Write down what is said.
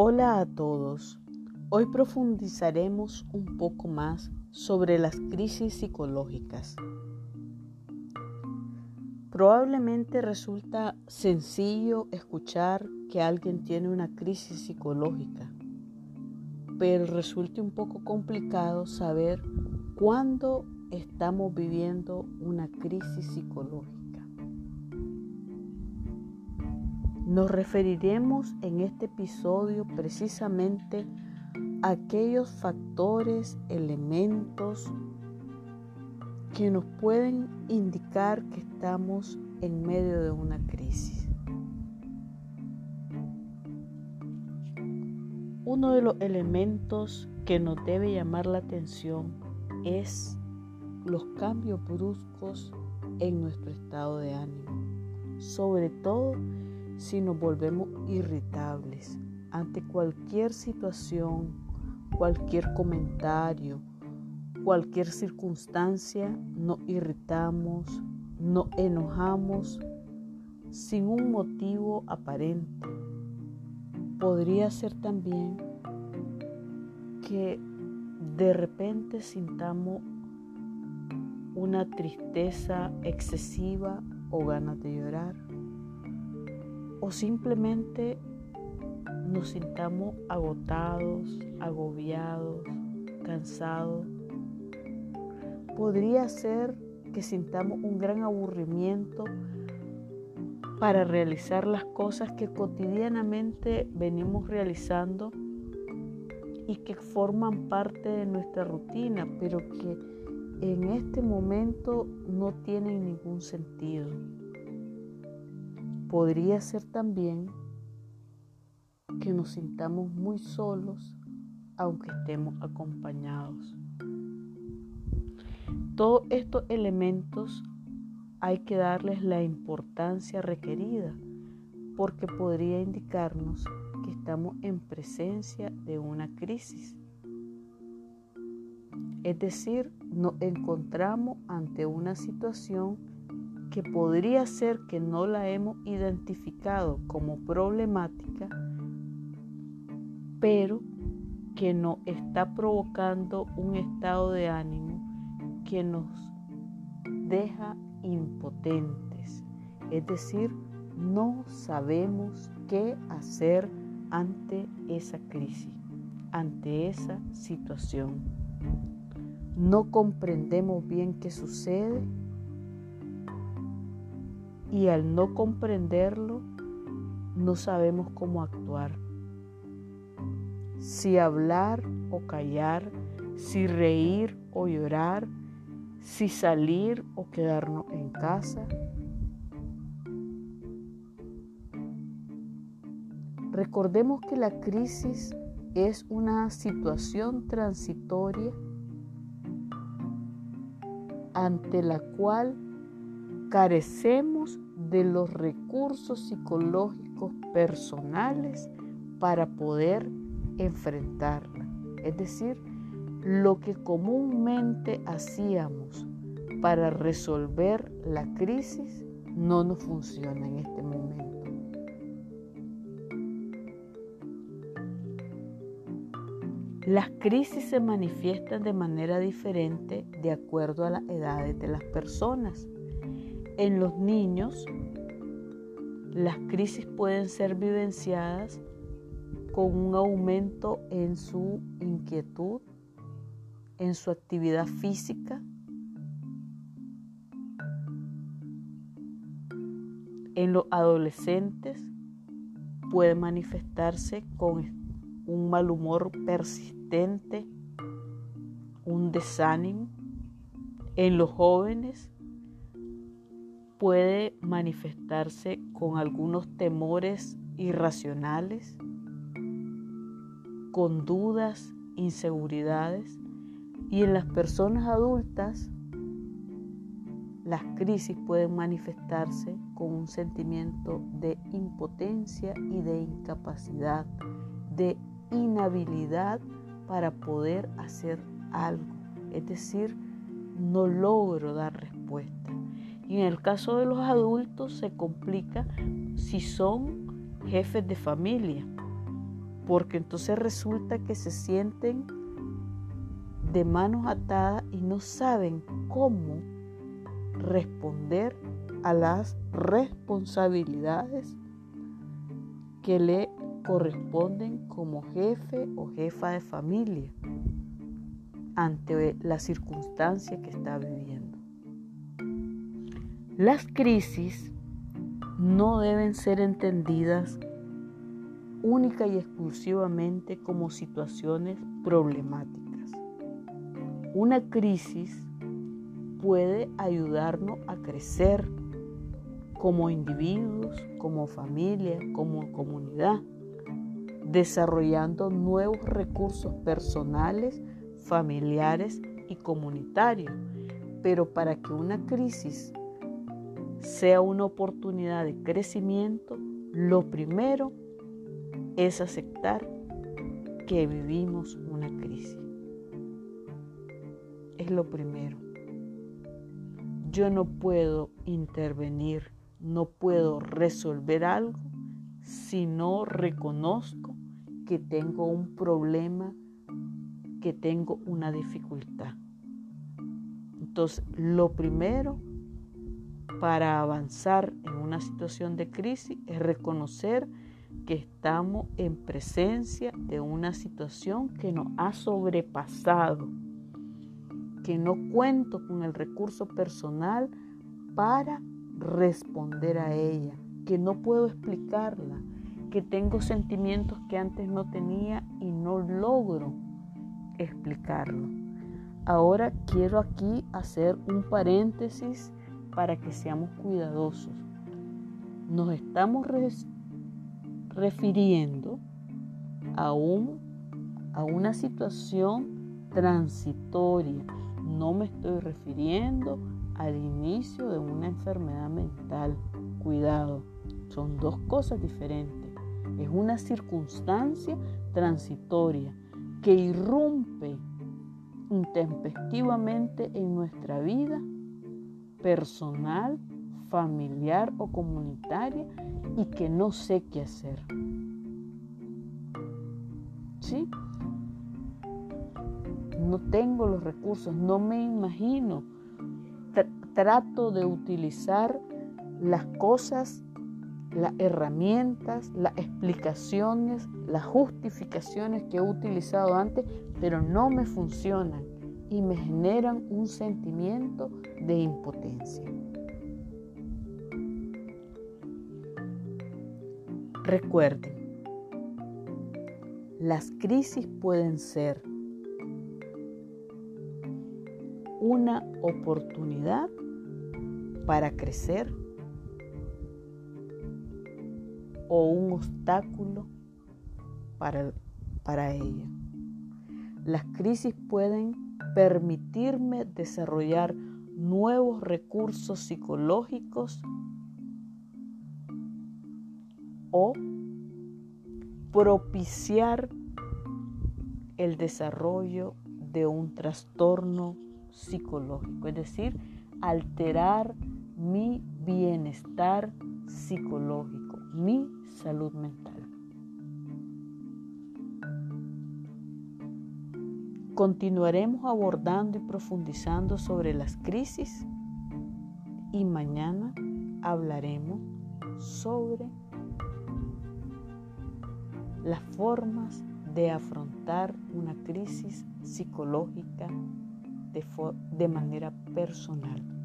Hola a todos. Hoy profundizaremos un poco más sobre las crisis psicológicas. Probablemente resulta sencillo escuchar que alguien tiene una crisis psicológica, pero resulta un poco complicado saber cuándo estamos viviendo una crisis psicológica. Nos referiremos en este episodio precisamente a aquellos factores, elementos que nos pueden indicar que estamos en medio de una crisis. Uno de los elementos que nos debe llamar la atención es los cambios bruscos en nuestro estado de ánimo, sobre todo si nos volvemos irritables ante cualquier situación, cualquier comentario, cualquier circunstancia, nos irritamos, nos enojamos sin un motivo aparente. Podría ser también que de repente sintamos una tristeza excesiva o ganas de llorar o simplemente nos sintamos agotados, agobiados, cansados. Podría ser que sintamos un gran aburrimiento para realizar las cosas que cotidianamente venimos realizando y que forman parte de nuestra rutina, pero que en este momento no tienen ningún sentido. Podría ser también que nos sintamos muy solos aunque estemos acompañados. Todos estos elementos hay que darles la importancia requerida porque podría indicarnos que estamos en presencia de una crisis. Es decir, nos encontramos ante una situación que podría ser que no la hemos identificado como problemática, pero que nos está provocando un estado de ánimo que nos deja impotentes. Es decir, no sabemos qué hacer ante esa crisis, ante esa situación. No comprendemos bien qué sucede y al no comprenderlo no sabemos cómo actuar. Si hablar o callar, si reír o llorar, si salir o quedarnos en casa. Recordemos que la crisis es una situación transitoria ante la cual carecemos de los recursos psicológicos personales para poder enfrentarla. Es decir, lo que comúnmente hacíamos para resolver la crisis no nos funciona en este momento. Las crisis se manifiestan de manera diferente de acuerdo a las edades de las personas. En los niños, las crisis pueden ser vivenciadas con un aumento en su inquietud, en su actividad física, en los adolescentes puede manifestarse con un mal humor persistente, un desánimo. En los jóvenes puede manifestarse con algunos temores irracionales, con dudas, inseguridades y en las personas adultas las crisis pueden manifestarse con un sentimiento de impotencia y de incapacidad, de inhabilidad para poder hacer algo. Es decir, no logro dar respuesta. Y en el caso de los adultos se complica si son jefes de familia, porque entonces resulta que se sienten de manos atadas y no saben cómo responder a las responsabilidades que le corresponden como jefe o jefa de familia ante la circunstancia que está viviendo. Las crisis no deben ser entendidas única y exclusivamente como situaciones problemáticas. Una crisis puede ayudarnos a crecer como individuos, como familia, como comunidad, desarrollando nuevos recursos personales, familiares y comunitarios. Pero para que una crisis sea una oportunidad de crecimiento, lo primero es aceptar que vivimos una crisis. Es lo primero. Yo no puedo intervenir, no puedo resolver algo si no reconozco que tengo un problema, que tengo una dificultad. Entonces, lo primero para avanzar en una situación de crisis es reconocer que estamos en presencia de una situación que nos ha sobrepasado, que no cuento con el recurso personal para responder a ella, que no puedo explicarla, que tengo sentimientos que antes no tenía y no logro explicarlo. Ahora quiero aquí hacer un paréntesis para que seamos cuidadosos. Nos estamos refiriendo a, un, a una situación transitoria. No me estoy refiriendo al inicio de una enfermedad mental. Cuidado, son dos cosas diferentes. Es una circunstancia transitoria que irrumpe intempestivamente en nuestra vida personal, familiar o comunitaria y que no sé qué hacer. ¿Sí? No tengo los recursos, no me imagino. trato de utilizar las cosas, las herramientas, las explicaciones, las justificaciones que he utilizado antes, pero no me funcionan y me generan un sentimiento de impotencia. Recuerden, las crisis pueden ser una oportunidad para crecer o un obstáculo para, para ella. Las crisis pueden permitirme desarrollar nuevos recursos psicológicos o propiciar el desarrollo de un trastorno psicológico, es decir, alterar mi bienestar psicológico, mi salud mental. Continuaremos abordando y profundizando sobre las crisis y mañana hablaremos sobre las formas de afrontar una crisis psicológica de, de manera personal.